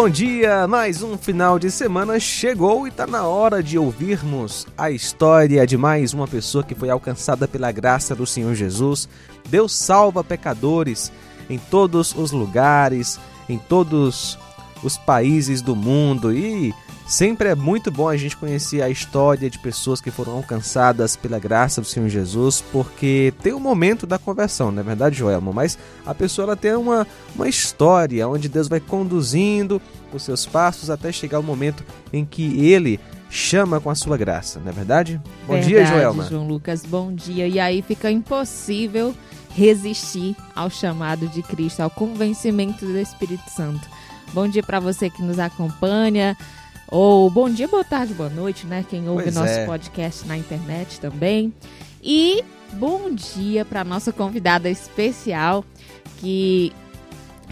Bom dia! Mais um final de semana chegou e está na hora de ouvirmos a história de mais uma pessoa que foi alcançada pela graça do Senhor Jesus. Deus salva pecadores em todos os lugares, em todos os países do mundo e Sempre é muito bom a gente conhecer a história de pessoas que foram alcançadas pela graça do Senhor Jesus, porque tem o um momento da conversão, não é verdade, Joelmo? Mas a pessoa ela tem uma, uma história onde Deus vai conduzindo os seus passos até chegar o momento em que Ele chama com a sua graça, não é verdade? Bom verdade, dia, Joelma. João Lucas, bom dia. E aí fica impossível resistir ao chamado de Cristo, ao convencimento do Espírito Santo. Bom dia para você que nos acompanha ou bom dia, boa tarde, boa noite, né? Quem ouve pois nosso é. podcast na internet também. E bom dia para nossa convidada especial que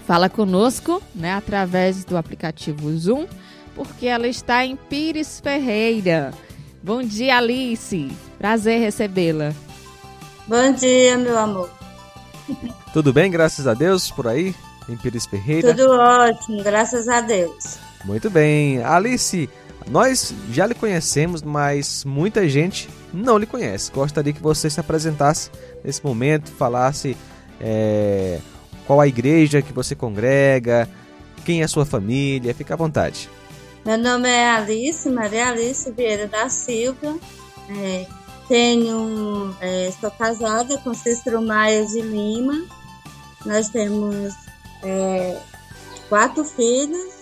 fala conosco, né, através do aplicativo Zoom, porque ela está em Pires Ferreira. Bom dia, Alice. Prazer recebê-la. Bom dia, meu amor. Tudo bem, graças a Deus, por aí, em Pires Ferreira? Tudo ótimo, graças a Deus. Muito bem. Alice, nós já lhe conhecemos, mas muita gente não lhe conhece. Gostaria que você se apresentasse nesse momento, falasse é, qual a igreja que você congrega, quem é sua família. Fique à vontade. Meu nome é Alice, Maria Alice Vieira da Silva. É, tenho, é, estou casada com Cícero Maia de Lima. Nós temos é, quatro filhos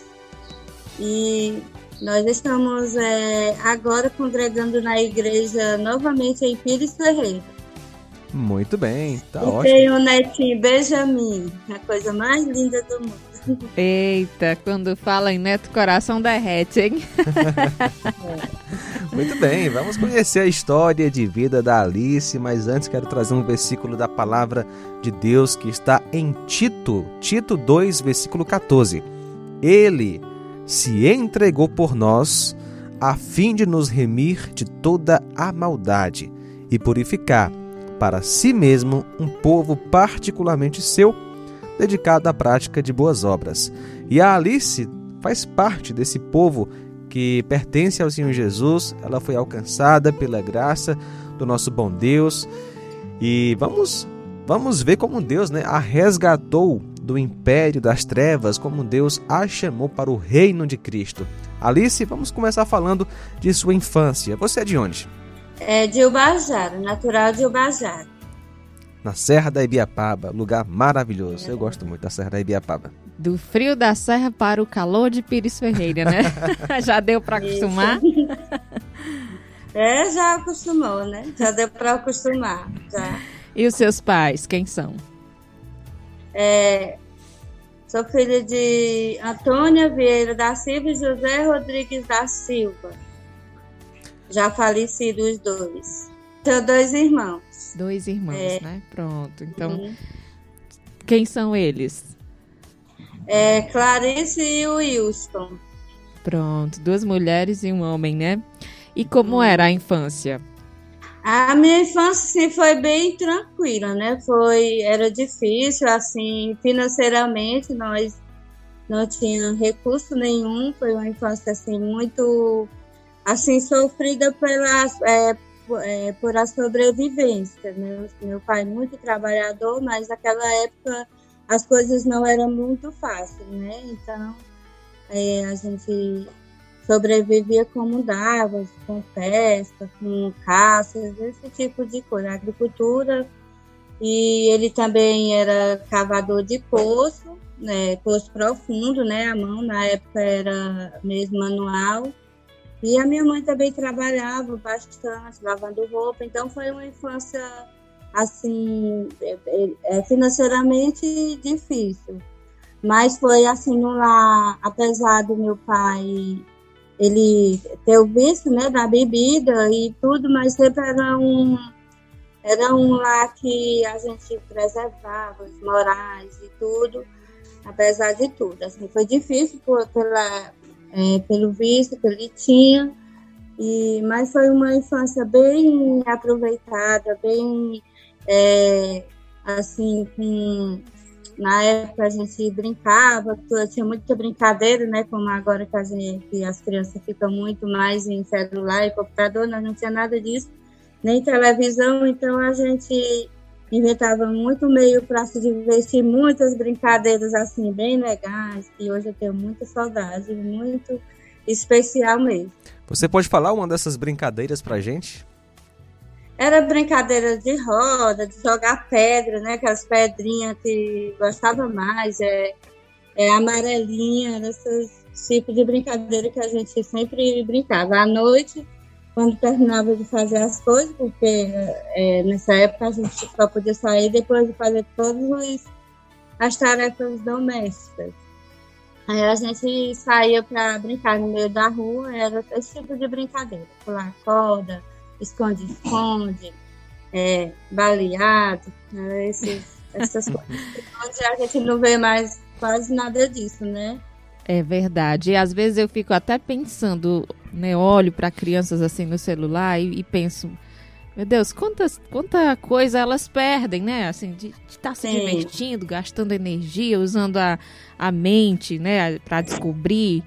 e nós estamos é, agora congregando na igreja novamente em Pires Ferreira. Muito bem, tá e ótimo. Tem o netinho Benjamin, a coisa mais linda do mundo. Eita, quando fala em neto, coração derrete, hein? Muito bem, vamos conhecer a história de vida da Alice, mas antes quero trazer um versículo da palavra de Deus que está em Tito, Tito 2, versículo 14. Ele se entregou por nós, a fim de nos remir de toda a maldade e purificar para si mesmo um povo particularmente seu, dedicado à prática de boas obras. E a Alice faz parte desse povo que pertence ao Senhor Jesus, ela foi alcançada pela graça do nosso bom Deus. E vamos vamos ver como Deus, né, a resgatou do império das trevas, como Deus a chamou para o reino de Cristo. Alice, vamos começar falando de sua infância. Você é de onde? É de Ubajara, natural de Ubajara. Na Serra da Ibiapaba, lugar maravilhoso. Eu gosto muito da Serra da Ibiapaba. Do frio da serra para o calor de Pires Ferreira, né? já deu para acostumar? é, já acostumou, né? Já deu para acostumar. Já. E os seus pais, quem são? É, sou filha de Antônia Vieira da Silva e José Rodrigues da Silva. Já falecidos os dois. Tenho dois irmãos. Dois irmãos, é. né? Pronto. Então, uhum. quem são eles? É Clarice e o Wilson. Pronto, duas mulheres e um homem, né? E como uhum. era a infância? A minha infância assim, foi bem tranquila, né? Foi, era difícil, assim, financeiramente nós não tínhamos recurso nenhum, foi uma infância assim muito assim sofrida pela é, é, por a sobrevivência. Né? Meu pai muito trabalhador, mas naquela época as coisas não eram muito fáceis, né? Então é, a gente sobrevivia como dava, com pesca, com caças, esse tipo de coisa, agricultura. E ele também era cavador de poço, né, poço profundo, né, a mão na época era mesmo manual. E a minha mãe também trabalhava bastante, lavando roupa, então foi uma infância assim é, é, é financeiramente difícil Mas foi assim, lá, apesar do meu pai ele ter o vício né, da bebida e tudo, mas sempre era um, era um lá que a gente preservava os morais e tudo, apesar de tudo. Assim, foi difícil por, pela, é, pelo vício que ele tinha, e, mas foi uma infância bem aproveitada, bem é, assim, com na época a gente brincava, tinha muita brincadeira, né? Como agora que, gente, que as crianças ficam muito mais em celular e computador, nós não tinha nada disso, nem televisão, então a gente inventava muito meio para se divertir, muitas brincadeiras assim, bem legais, que hoje eu tenho muita saudade, muito especial mesmo. Você pode falar uma dessas brincadeiras pra gente? Era brincadeira de roda, de jogar pedra, né? Aquelas pedrinhas que gostava mais, é, é amarelinha, esses tipos de brincadeira que a gente sempre brincava. À noite, quando terminava de fazer as coisas, porque é, nessa época a gente só podia sair depois de fazer todas as tarefas domésticas. Aí a gente saía para brincar no meio da rua, era esse tipo de brincadeira, pular corda, esconde-esconde, é, baleado, né, esses, essas coisas. Onde a gente não vê mais quase nada disso, né? É verdade. E às vezes eu fico até pensando, né? Olho para crianças assim no celular e, e, penso, meu Deus, quantas, quanta coisa elas perdem, né? Assim, de estar tá se Sim. divertindo, gastando energia, usando a, a mente, né? Para descobrir.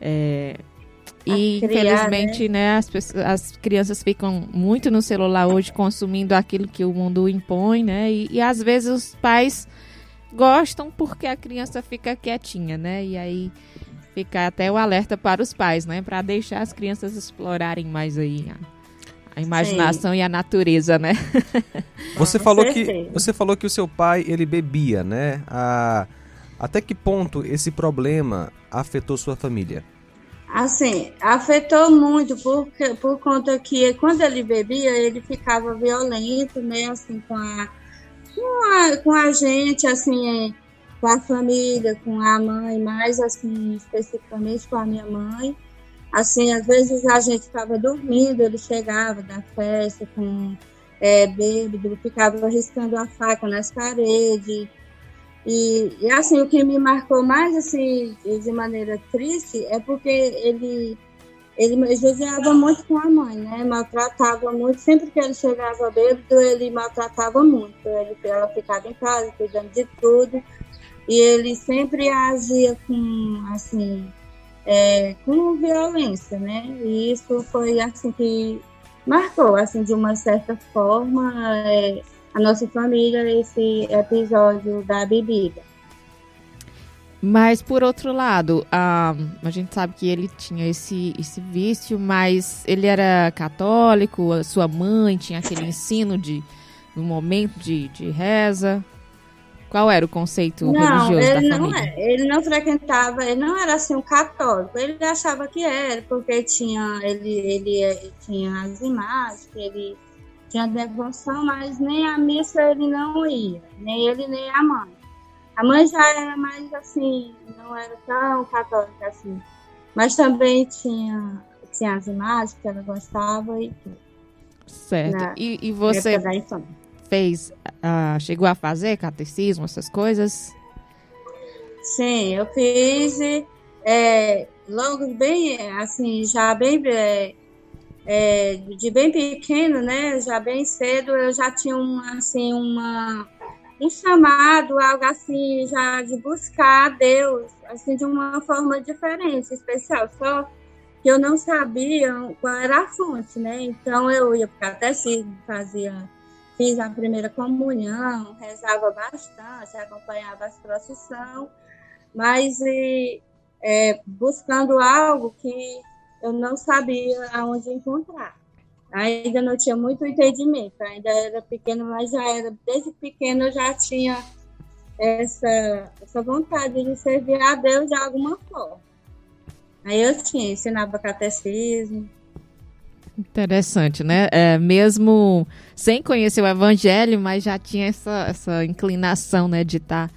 É, e criar, infelizmente, né, né as, as, crianças ficam muito no celular hoje consumindo aquilo que o mundo impõe, né? E, e, às vezes os pais gostam porque a criança fica quietinha, né? E aí fica até o alerta para os pais, né? Para deixar as crianças explorarem mais aí a, a imaginação Sim. e a natureza, né? Você falou que você falou que o seu pai ele bebia, né? A, até que ponto esse problema afetou sua família? Assim, afetou muito porque, por conta que quando ele bebia, ele ficava violento, né? Assim, com a, com a, com a gente, assim, com a família, com a mãe, mais assim, especificamente com a minha mãe. Assim, às vezes a gente estava dormindo, ele chegava da festa com é, bêbado, ficava riscando a faca nas paredes, e, e, assim, o que me marcou mais, assim, de maneira triste, é porque ele, ele judiava muito com a mãe, né? Maltratava muito. Sempre que ele chegava bêbado, ele maltratava muito. Ele, ela ficava em casa, cuidando de tudo. E ele sempre agia com, assim, é, com violência, né? E isso foi, assim, que marcou, assim, de uma certa forma. É, a nossa família nesse episódio da bebida. Mas por outro lado, a, a gente sabe que ele tinha esse, esse vício, mas ele era católico, a sua mãe tinha aquele ensino de no momento de, de reza. Qual era o conceito não, religioso ele da não família? É, ele não frequentava, ele não era assim um católico. Ele achava que era, porque tinha ele, ele, ele tinha as imagens, que ele tinha devoção, mas nem a missa ele não ia, nem ele nem a mãe. A mãe já era mais assim, não era tão católica assim, mas também tinha, tinha as imagens que ela gostava e tudo. Certo. Na, e, e você fez, uh, chegou a fazer catecismo, essas coisas? Sim, eu fiz é, logo bem, assim, já bem é, é, de bem pequeno, né, já bem cedo, eu já tinha um, assim, uma, um chamado, algo assim, já de buscar a Deus, assim, de uma forma diferente, especial, só que eu não sabia qual era a fonte, né, então eu ia para catecismo, fazia, fiz a primeira comunhão, rezava bastante, acompanhava as procissões, mas e, é, buscando algo que eu não sabia aonde encontrar. Ainda não tinha muito entendimento, ainda era pequeno, mas já era, desde pequeno eu já tinha essa, essa vontade de servir a Deus de alguma forma. Aí eu tinha, ensinava catecismo. Interessante, né? É, mesmo sem conhecer o evangelho, mas já tinha essa, essa inclinação, né, de estar tá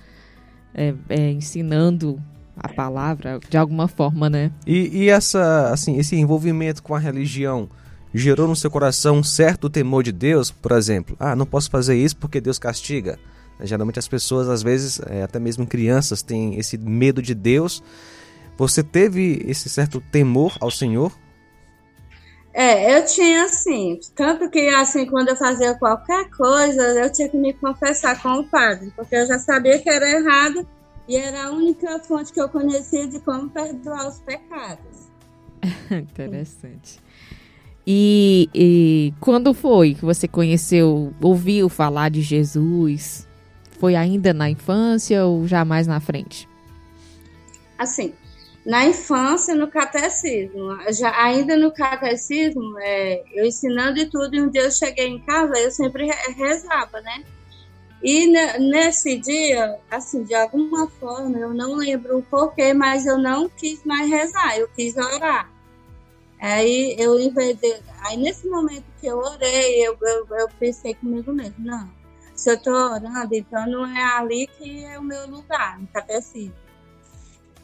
é, é, ensinando a palavra de alguma forma, né? E, e essa, assim, esse envolvimento com a religião gerou no seu coração um certo temor de Deus, por exemplo? Ah, não posso fazer isso porque Deus castiga. Geralmente as pessoas, às vezes, é, até mesmo crianças, têm esse medo de Deus. Você teve esse certo temor ao Senhor? É, eu tinha assim, tanto que assim, quando eu fazia qualquer coisa, eu tinha que me confessar com o padre, porque eu já sabia que era errado e era a única fonte que eu conhecia de como perdoar os pecados. Interessante. E, e, quando foi que você conheceu, ouviu falar de Jesus? Foi ainda na infância ou já mais na frente? Assim, na infância, no catecismo. Já, ainda no catecismo, é, eu ensinando e tudo, e um dia eu cheguei em casa, eu sempre rezava, né? E nesse dia, assim, de alguma forma, eu não lembro o porquê, mas eu não quis mais rezar, eu quis orar. Aí eu inventei, aí nesse momento que eu orei, eu, eu, eu pensei comigo mesmo, não, se eu estou orando, então não é ali que é o meu lugar, no catecismo.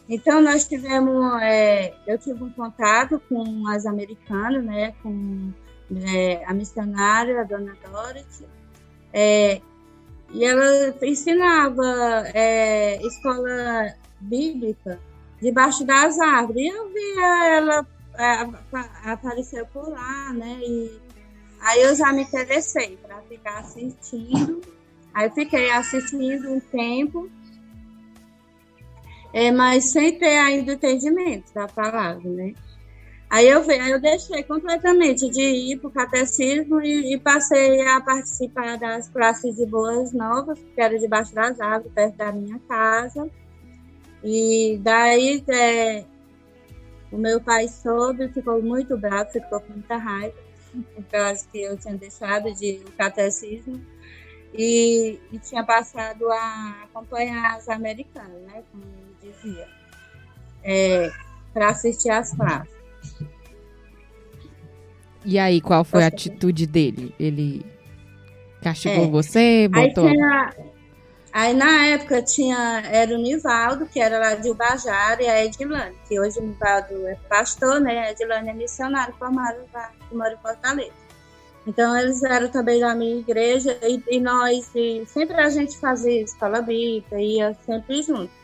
Então nós tivemos, é, eu tive um contato com as americanas, né, com é, a missionária, a dona Dorothy, é, e ela ensinava é, escola bíblica debaixo das árvores. E eu via ela é, aparecer por lá, né? E aí eu já me interessei para ficar assistindo. Aí fiquei assistindo um tempo, é, mas sem ter ainda entendimento da palavra, né? Aí eu, aí eu deixei completamente de ir para o catecismo e, e, passei a participar das classes de boas novas, que era debaixo das árvores, perto da minha casa. E daí é, o meu pai soube, ficou muito bravo, ficou com muita raiva, por causa que eu tinha deixado de o catecismo. E, e, tinha passado a acompanhar as americanas, né, como dizia, é, para assistir às classes. E aí, qual foi a atitude dele? Ele castigou é. você? Botou... Aí, tinha, aí, na época tinha era o Nivaldo, que era lá de Ubajara, e a Edilane, que hoje o Nivaldo é pastor, né? A Edilane é missionário formado que mora em Fortaleza. Então eles eram também da minha igreja e, e nós e sempre a gente fazia escola bíblica, ia sempre junto.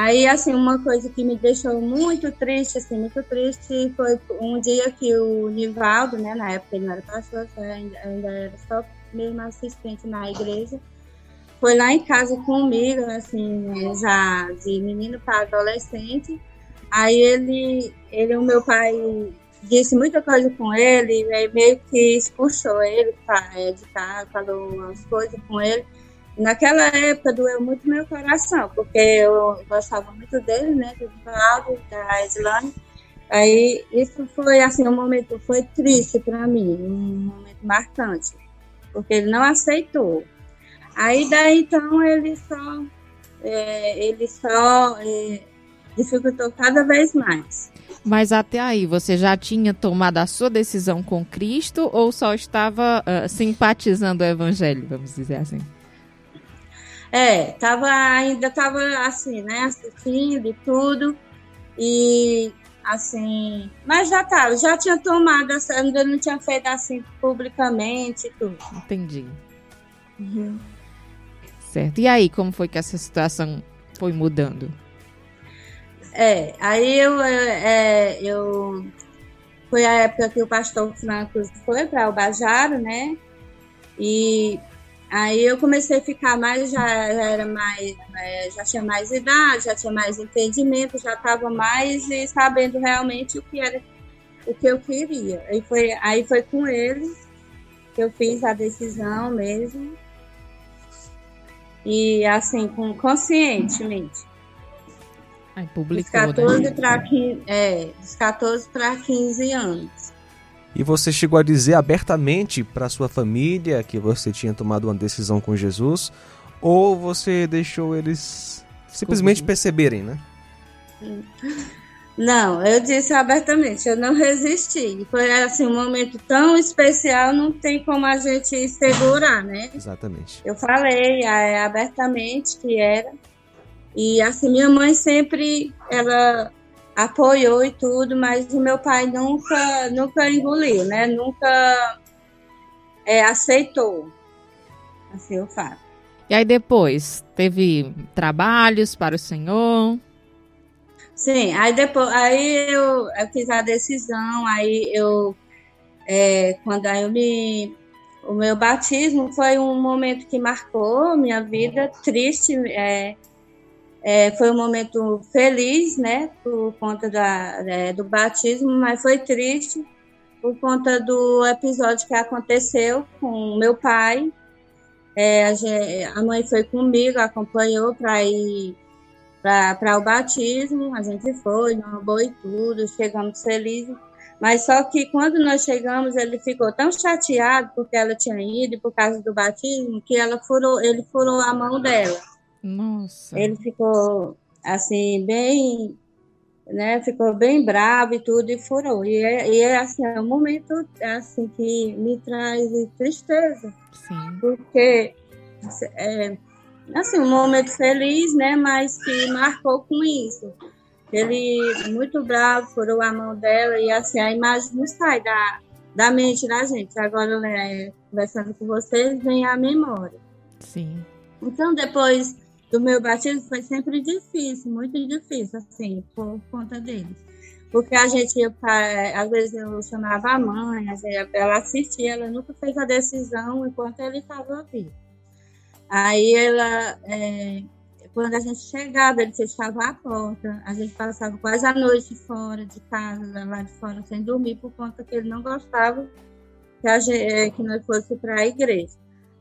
Aí, assim, uma coisa que me deixou muito triste, assim, muito triste, foi um dia que o Nivaldo, né, na época ele não era pastor, ainda, era só mesmo assistente na igreja, foi lá em casa comigo, assim, já de menino para adolescente. Aí ele, ele, o meu pai disse muita coisa com ele, meio que expulsou ele pra, de casa, falou umas coisas com ele. Naquela época doeu muito meu coração, porque eu gostava muito dele, né, do Claudio, da Islândia. Aí isso foi assim um momento, foi triste para mim, um momento marcante, porque ele não aceitou. Aí daí então ele só, é, ele só é, dificultou cada vez mais. Mas até aí, você já tinha tomado a sua decisão com Cristo ou só estava uh, simpatizando o Evangelho, vamos dizer assim? É, tava, ainda tava assim, né, assistindo e tudo. E assim, mas já tava, já tinha tomado, ainda não tinha feito assim publicamente e tudo. Entendi. Uhum. Certo. E aí, como foi que essa situação foi mudando? É, aí eu, é, eu foi a época que o pastor Franco foi para o Bajaro, né? E Aí eu comecei a ficar mais, já, já era mais, é, já tinha mais idade, já tinha mais entendimento, já estava mais sabendo realmente o que era o que eu queria. Aí foi, aí foi com eles que eu fiz a decisão mesmo. E assim, com, conscientemente. Aí publicou, dos 14 né? para 15, é, 14 para 15 anos. E você chegou a dizer abertamente para sua família que você tinha tomado uma decisão com Jesus? Ou você deixou eles simplesmente perceberem, né? Não, eu disse abertamente, eu não resisti. Foi assim um momento tão especial, não tem como a gente segurar, né? Exatamente. Eu falei é, abertamente que era E assim, minha mãe sempre, ela apoiou e tudo, mas o meu pai nunca, nunca engoliu, né? Nunca é, aceitou, assim, o fato. E aí depois, teve trabalhos para o senhor? Sim, aí depois, aí eu, eu fiz a decisão, aí eu, é, quando aí eu me, o meu batismo foi um momento que marcou minha vida, triste, é, é, foi um momento feliz, né, por conta da, é, do batismo, mas foi triste por conta do episódio que aconteceu com meu pai. É, a, a, mãe foi comigo, acompanhou para ir para o batismo, a gente foi, não boa e tudo, chegamos felizes. Mas só que quando nós chegamos, ele ficou tão chateado porque ela tinha ido por causa do batismo que ela furou, ele furou a mão dela. Nossa. Ele ficou assim bem, né? Ficou bem bravo e tudo e furou. E é, e é assim, é um momento assim que me traz tristeza. Sim. Porque é, assim, um momento feliz, né? Mas que marcou com isso. Ele muito bravo, furou a mão dela e assim a imagem não sai da, da mente da gente. Agora, né, conversando com vocês, vem a memória. Sim. Então, depois do meu batismo foi sempre difícil, muito difícil, assim, por conta deles. Porque a gente às vezes eu chamava a mãe, ela assistia, ela nunca fez a decisão enquanto ele estava vivo. Aí ela, é, quando a gente chegava, ele fechava a porta, a gente passava quase a noite fora de casa, lá de fora, sem dormir, por conta que ele não gostava que, a gente, é, que nós fôssemos para a igreja.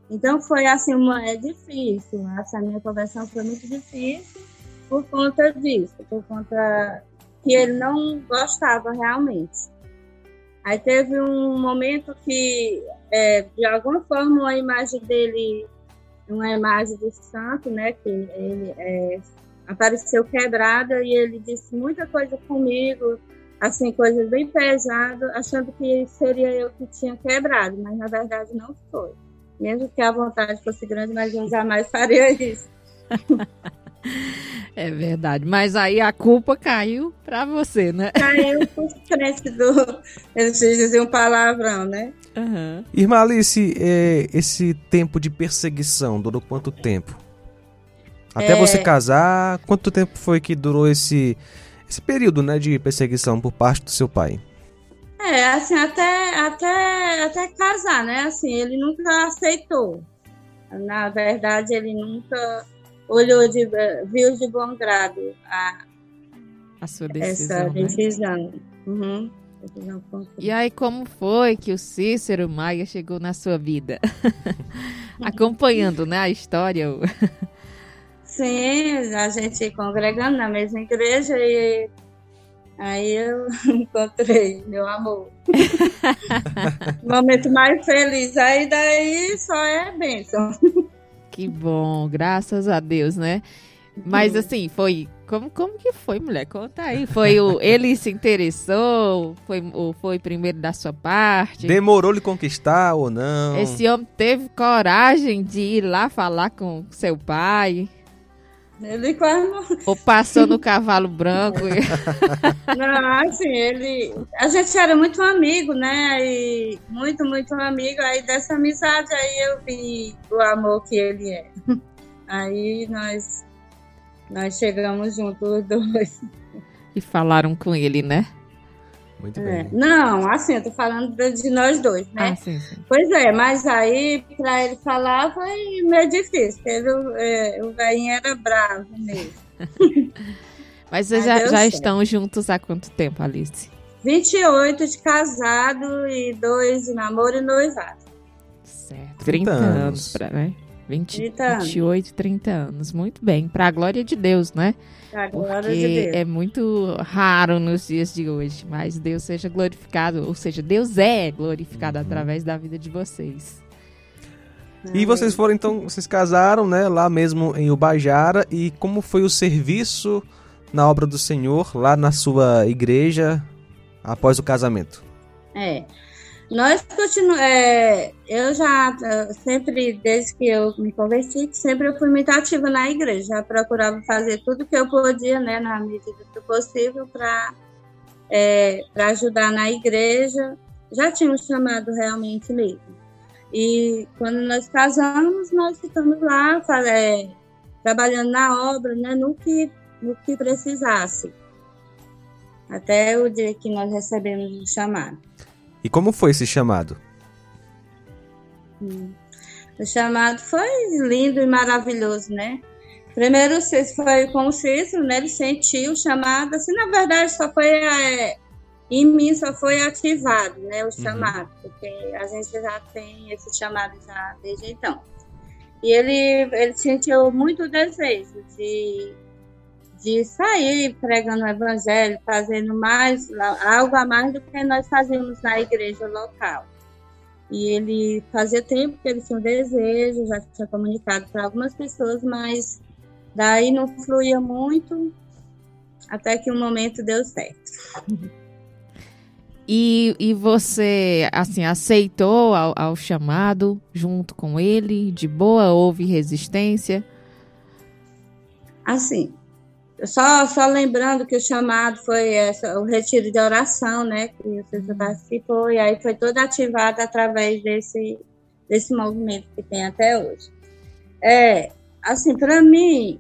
Então foi assim, uma, é difícil, essa minha conversão foi muito difícil por conta disso, por conta que ele não gostava realmente. Aí teve um momento que, é, de alguma forma, a imagem dele, uma imagem do santo, né, que ele é, apareceu quebrada e ele disse muita coisa comigo, assim, coisas bem pesadas, achando que seria eu que tinha quebrado, mas na verdade não foi. Mesmo que a vontade fosse grande, mas eu jamais faria isso. É verdade, mas aí a culpa caiu para você, né? Caiu por frente do. Eles diziam um palavrão, né? Uhum. Irmã Alice, é, esse tempo de perseguição durou quanto tempo? Até é... você casar, quanto tempo foi que durou esse, esse período né, de perseguição por parte do seu pai? É, assim, até, até, até casar, né? Assim, ele nunca aceitou. Na verdade, ele nunca olhou de, viu de bom grado a, a sua decisão. Essa decisão. Né? Uhum. E aí, como foi que o Cícero Maia chegou na sua vida? Acompanhando, né, a história. Sim, a gente congregando na mesma igreja e Aí eu encontrei meu amor. momento mais feliz. Aí daí só é bênção. Que bom, graças a Deus, né? Mas assim, foi. Como, como que foi, mulher? Conta aí. Foi o. Ele se interessou? Foi, foi primeiro da sua parte? Demorou lhe conquistar ou não? Esse homem teve coragem de ir lá falar com seu pai? Ele quase não... Ou passou no cavalo branco. não, assim, ele. A gente era muito amigo, né? E muito, muito amigo. Aí dessa amizade aí eu vi o amor que ele é. Aí nós, nós chegamos juntos os dois. E falaram com ele, né? Muito bem. É. Não, assim, eu tô falando de nós dois, né? Ah, sim, sim. Pois é, mas aí pra ele falar foi meio difícil, porque ele, é, o velhinho era bravo mesmo. mas vocês já, já estão juntos há quanto tempo, Alice? 28 de casado e dois de namoro e noivado. Certo, 30, 30 anos, anos pra, né? 20, 30 28, 30 anos. Muito bem, para a glória de Deus, né? Pra glória de Deus. é muito raro nos dias de hoje, mas Deus seja glorificado, ou seja, Deus é glorificado uhum. através da vida de vocês. E vocês foram então, vocês casaram, né, lá mesmo em Ubajara, e como foi o serviço na obra do Senhor lá na sua igreja após o casamento? É. Nós continuamos. É, eu já sempre, desde que eu me converti, sempre eu fui muito ativa na igreja. Já procurava fazer tudo que eu podia, né, na medida do possível, para é, ajudar na igreja. Já tinha um chamado realmente mesmo. E quando nós casamos, nós ficamos lá é, trabalhando na obra, né, no que no que precisasse. Até o dia que nós recebemos o chamado. E como foi esse chamado? Hum. O chamado foi lindo e maravilhoso, né? Primeiro foi com o Cícero, né? Ele sentiu o chamado, assim, na verdade só foi é, em mim só foi ativado, né? O uhum. chamado, uhum. porque a gente já tem esse chamado já desde então. E ele, ele sentiu muito desejo de de sair pregando o evangelho, fazendo mais, algo a mais do que nós fazíamos na igreja local. E ele fazia tempo que ele tinha um desejo, já tinha comunicado para algumas pessoas, mas daí não fluía muito, até que um momento deu certo. E, e você, assim, aceitou ao, ao chamado junto com ele? De boa? Houve resistência? Assim, só, só lembrando que o chamado foi essa, o retiro de oração, né? Que você uhum. participou, e aí foi todo ativado através desse, desse movimento que tem até hoje. É, assim, para mim,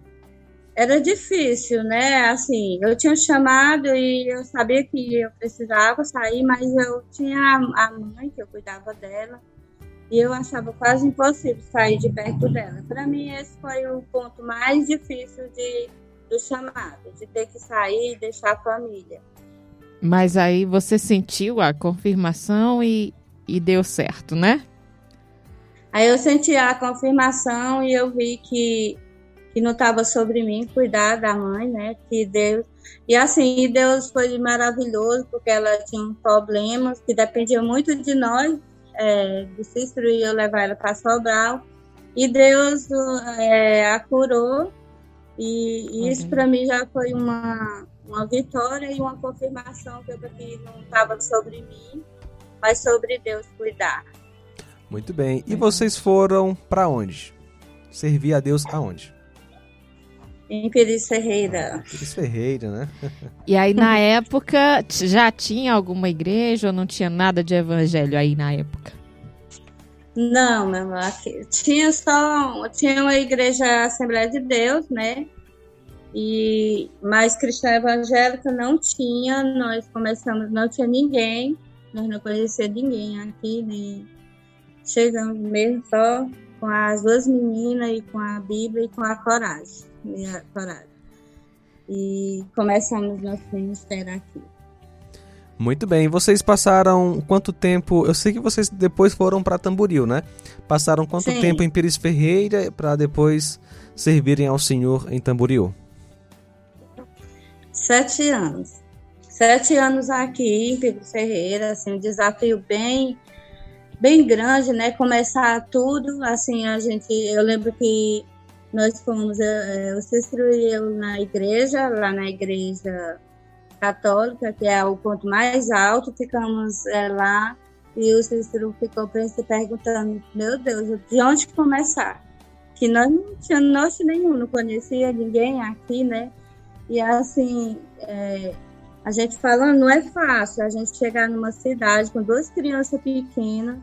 era difícil, né? Assim, eu tinha chamado e eu sabia que eu precisava sair, mas eu tinha a mãe que eu cuidava dela e eu achava quase impossível sair de perto dela. Para mim, esse foi o ponto mais difícil de do chamado, de ter que sair e deixar a família. Mas aí você sentiu a confirmação e, e deu certo, né? Aí eu senti a confirmação e eu vi que, que não estava sobre mim cuidar da mãe, né? Que Deus. E assim, Deus foi maravilhoso, porque ela tinha problemas que dependiam muito de nós, é, do Cícero e eu levar ela para Sobral. E Deus é, a curou e, e isso uhum. para mim já foi uma, uma vitória e uma confirmação que, que não estava sobre mim, mas sobre Deus cuidar. Muito bem. E vocês foram para onde? Servir a Deus aonde? Em Pires Ferreira. Pires Ferreira, né? E aí, na época, já tinha alguma igreja ou não tinha nada de evangelho aí na época? Não, irmão, aqui, tinha só tinha uma igreja Assembleia de Deus, né? E mais cristã evangélica não tinha. Nós começamos, não tinha ninguém, nós não conhecia ninguém aqui, nem chegamos mesmo só com as duas meninas e com a Bíblia e com a coragem, e a coragem. E começamos nosso ministério aqui. Muito bem. Vocês passaram quanto tempo? Eu sei que vocês depois foram para Tamboril, né? Passaram quanto Sim. tempo em Pires Ferreira para depois servirem ao Senhor em Tamboril? Sete anos. Sete anos aqui em Pires Ferreira, assim, um desafio bem bem grande, né? Começar tudo, assim, a gente, eu lembro que nós fomos, eu, eu e eu na igreja, lá na igreja católica, que é o ponto mais alto, ficamos é, lá e o Cícero ficou perguntando, meu Deus, de onde começar? Que nós não tínhamos norte nenhum, não conhecia ninguém aqui, né? E assim, é, a gente falando, não é fácil a gente chegar numa cidade com duas crianças pequenas,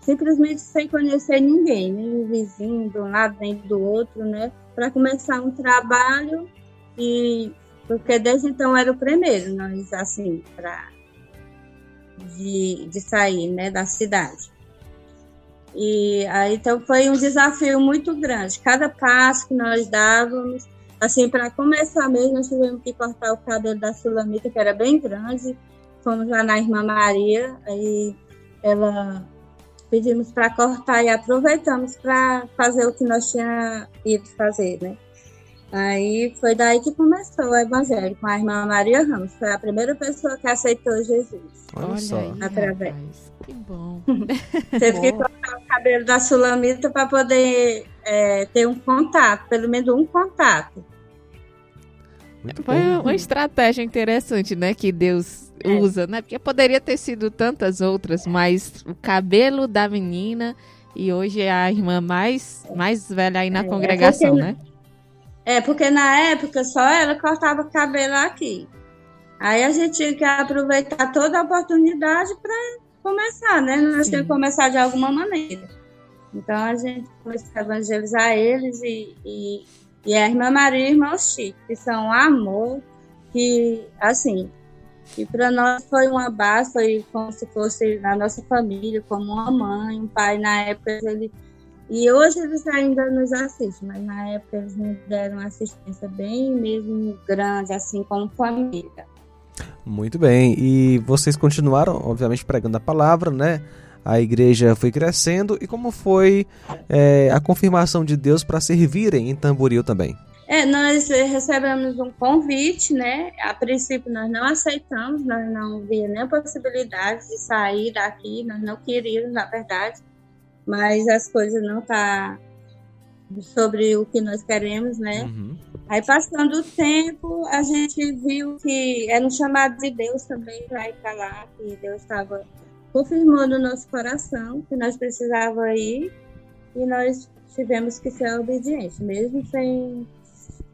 simplesmente sem conhecer ninguém, nem o vizinho de um lado, nem do outro, né? Para começar um trabalho e porque desde então era o primeiro, nós, assim, para de, de sair, né, da cidade. E aí, então, foi um desafio muito grande. Cada passo que nós dávamos, assim, para começar mesmo, nós tivemos que cortar o cabelo da Sulamita, que era bem grande. Fomos lá na Irmã Maria, aí ela pedimos para cortar e aproveitamos para fazer o que nós tínhamos ido fazer, né? Aí foi daí que começou o evangelho com a irmã Maria Ramos. Foi a primeira pessoa que aceitou Jesus. Olha só. Aí, através. Rapaz, que bom. Teve que cortar o cabelo da Sulamita para poder é, ter um contato, pelo menos um contato. Muito Foi bom. uma estratégia interessante, né? Que Deus é. usa, né? Porque poderia ter sido tantas outras, mas o cabelo da menina e hoje é a irmã mais, mais velha aí na é, congregação, é né? É, porque na época só ela cortava cabelo aqui. Aí a gente tinha que aproveitar toda a oportunidade para começar, né? Nós tínhamos que começar de alguma maneira. Então a gente começou a evangelizar eles e, e, e a irmã Maria e o irmão Chico, que são amor, que, assim, e para nós foi uma base, foi como se fosse na nossa família, como uma mãe, um pai. Na época ele. E hoje eles ainda nos assistem, mas na época eles nos deram assistência bem mesmo grande, assim como família. Muito bem. E vocês continuaram, obviamente, pregando a palavra, né? A igreja foi crescendo. E como foi é, a confirmação de Deus para servirem em Tamboril também? É, nós recebemos um convite, né? A princípio nós não aceitamos, nós não via nem possibilidade de sair daqui, nós não queríamos, na verdade, mas as coisas não tá sobre o que nós queremos, né? Uhum. Aí passando o tempo, a gente viu que era um chamado de Deus também para ir para lá, que Deus estava confirmando no nosso coração que nós precisávamos ir e nós tivemos que ser obedientes, mesmo sem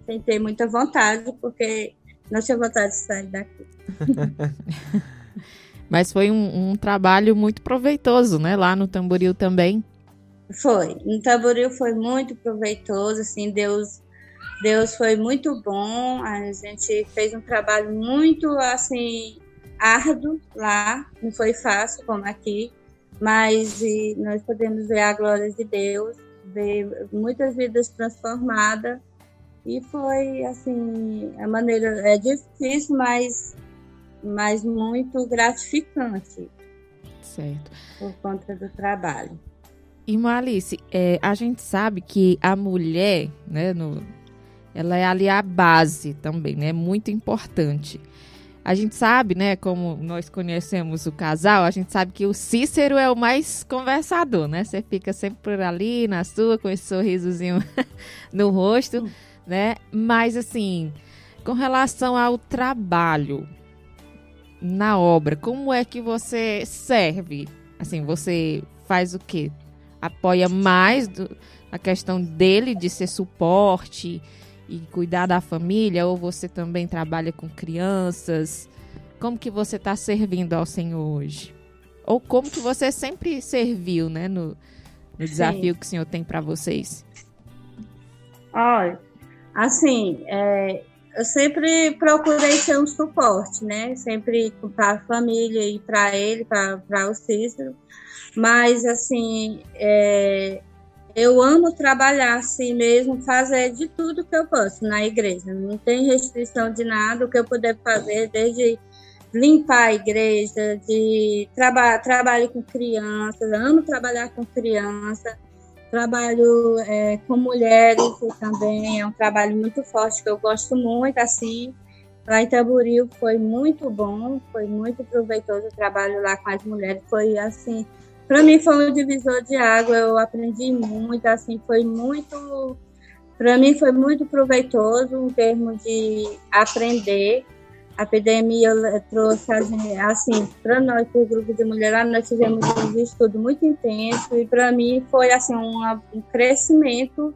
sem ter muita vontade, porque não tinha vontade de sair daqui. Mas foi um, um, trabalho muito proveitoso, né? Lá no Tamboril também. Foi. No Tamboril foi muito proveitoso, assim, Deus, Deus foi muito bom. A gente fez um trabalho muito, assim, árduo lá. Não foi fácil como aqui, mas nós podemos ver a glória de Deus, ver muitas vidas transformadas e foi, assim, a maneira. É difícil, mas, mas muito gratificante. Certo. Por conta do trabalho. Irmã Alice, é, a gente sabe que a mulher, né, no, ela é ali a base também, né? Muito importante. A gente sabe, né, como nós conhecemos o casal, a gente sabe que o Cícero é o mais conversador, né? Você fica sempre por ali, na sua, com esse sorrisozinho no rosto né? Mas assim, com relação ao trabalho na obra, como é que você serve? Assim, você faz o quê? Apoia mais do, a questão dele de ser suporte e cuidar da família, ou você também trabalha com crianças? Como que você está servindo ao Senhor hoje? Ou como que você sempre serviu, né, no, no desafio que o Senhor tem para vocês? Olha, Assim, é, eu sempre procurei ser um suporte, né? Sempre para a família e para ele, para o Cícero. Mas, assim, é, eu amo trabalhar assim mesmo, fazer de tudo que eu posso na igreja. Não tem restrição de nada, o que eu puder fazer, desde limpar a igreja, de traba trabalho com crianças, amo trabalhar com criança. Trabalho é, com mulheres também é um trabalho muito forte que eu gosto muito, assim. Lá em Tamboril foi muito bom, foi muito proveitoso o trabalho lá com as mulheres. Foi assim, para mim foi um divisor de água, eu aprendi muito, assim, foi muito, para mim foi muito proveitoso em termos de aprender a epidemia trouxe assim para nós para o grupo de mulheres nós fizemos um estudo muito intenso e para mim foi assim uma, um crescimento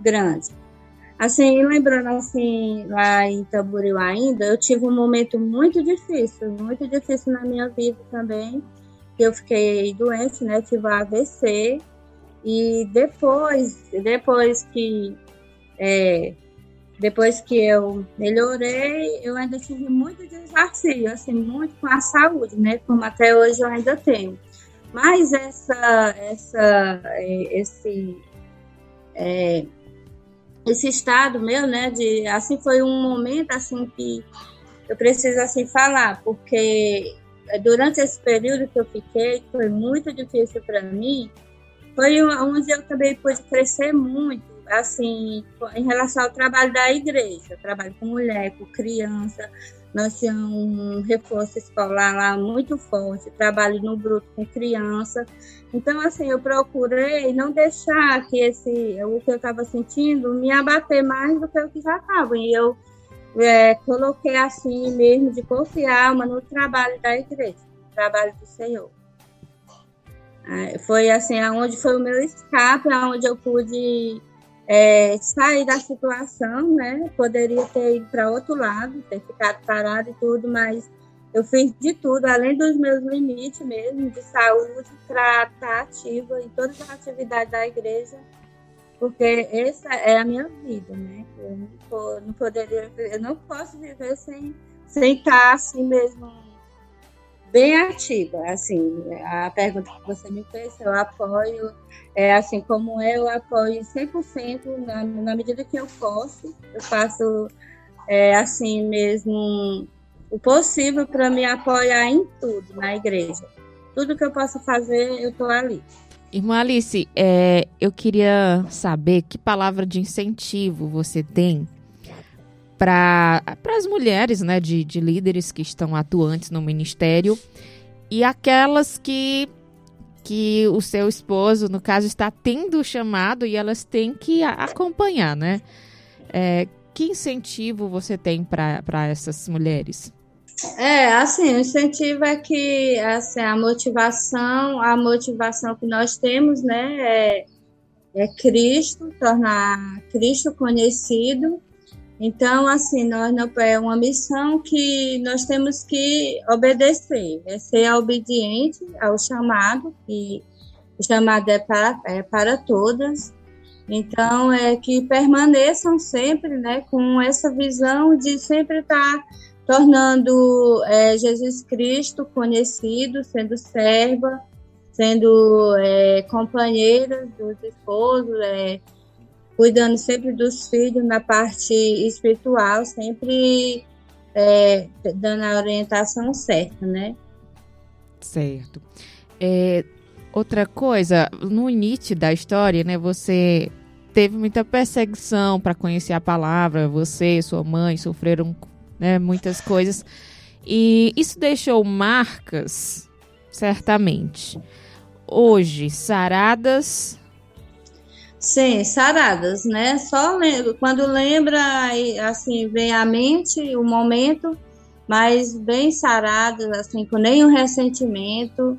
grande. Assim lembrando assim lá em Tamboril ainda eu tive um momento muito difícil muito difícil na minha vida também eu fiquei doente né tive AVC e depois depois que é, depois que eu melhorei, eu ainda tive muito desafio, assim, muito com a saúde, né? Como até hoje eu ainda tenho. Mas essa, essa, é, esse, é, esse estado meu, né? De, assim, foi um momento, assim, que eu preciso, assim, falar, porque durante esse período que eu fiquei, que foi muito difícil para mim, foi onde eu também pude crescer muito, assim, em relação ao trabalho da igreja, trabalho com mulher, com criança, nós tínhamos um reforço escolar lá muito forte, trabalho no bruto com criança. Então, assim, eu procurei não deixar que esse, o que eu estava sentindo me abater mais do que o que já estava. E eu é, coloquei assim mesmo de confiar no trabalho da igreja, no trabalho do Senhor. Foi assim, aonde foi o meu escape, aonde eu pude é, sair da situação, né? Poderia ter ido para outro lado, ter ficado parado e tudo, mas eu fiz de tudo, além dos meus limites mesmo de saúde, para estar ativa em todas as atividades da igreja, porque essa é a minha vida, né? Eu não, não poderia, eu não posso viver sem, sem estar assim mesmo bem ativa, assim, a pergunta que você me fez, eu apoio, é assim, como eu apoio 100% na, na medida que eu posso, eu faço, é, assim mesmo, o possível para me apoiar em tudo na igreja. Tudo que eu posso fazer, eu estou ali. Irmã Alice, é, eu queria saber que palavra de incentivo você tem para as mulheres, né, de, de líderes que estão atuantes no ministério e aquelas que que o seu esposo, no caso, está tendo chamado e elas têm que acompanhar, né? É, que incentivo você tem para essas mulheres? É, assim, o incentivo é que assim, a motivação, a motivação que nós temos, né, é, é Cristo, tornar Cristo conhecido então, assim, nós não, é uma missão que nós temos que obedecer, é ser obediente ao chamado, e o chamado é para, é para todas. Então, é que permaneçam sempre né, com essa visão de sempre estar tornando é, Jesus Cristo conhecido, sendo serva, sendo é, companheira dos esposos, é, cuidando sempre dos filhos na parte espiritual, sempre é, dando a orientação certa, né? Certo. É, outra coisa, no início da história, né, você teve muita perseguição para conhecer a palavra, você e sua mãe sofreram né, muitas coisas, e isso deixou marcas, certamente. Hoje, saradas, Sim, saradas, né? Só quando lembra, assim, vem à mente o momento, mas bem saradas, assim, com nenhum ressentimento,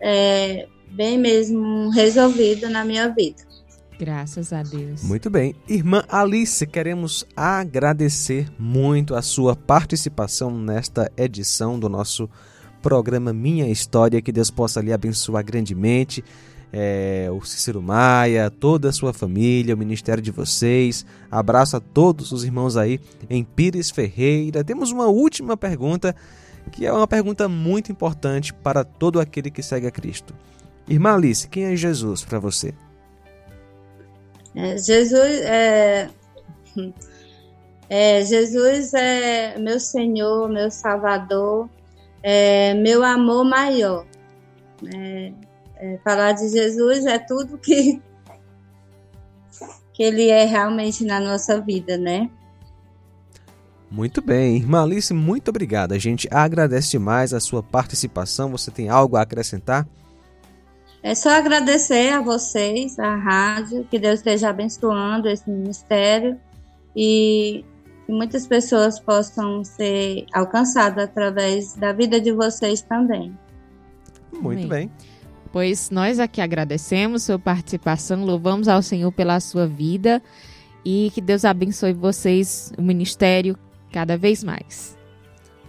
é, bem mesmo resolvido na minha vida. Graças a Deus. Muito bem. Irmã Alice, queremos agradecer muito a sua participação nesta edição do nosso programa Minha História. Que Deus possa lhe abençoar grandemente é, o Cícero Maia, toda a sua família, o ministério de vocês. Abraço a todos os irmãos aí em Pires Ferreira. Temos uma última pergunta, que é uma pergunta muito importante para todo aquele que segue a Cristo. Irmã Alice, quem é Jesus para você? É, Jesus é, é, Jesus é meu Senhor, meu Salvador, é meu amor maior. É, é, falar de Jesus é tudo que, que ele é realmente na nossa vida, né? Muito bem, irmã Alice, muito obrigada. A gente agradece demais a sua participação. Você tem algo a acrescentar? É só agradecer a vocês, a rádio, que Deus esteja abençoando esse ministério e que muitas pessoas possam ser alcançadas através da vida de vocês também. Muito Amém. bem. Pois nós aqui agradecemos sua participação, louvamos ao Senhor pela sua vida e que Deus abençoe vocês, o ministério, cada vez mais.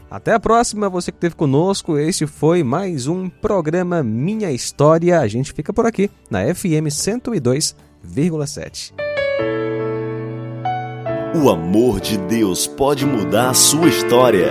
Até a próxima, você que esteve conosco. Este foi mais um programa Minha História. A gente fica por aqui na FM 102,7. O amor de Deus pode mudar a sua história.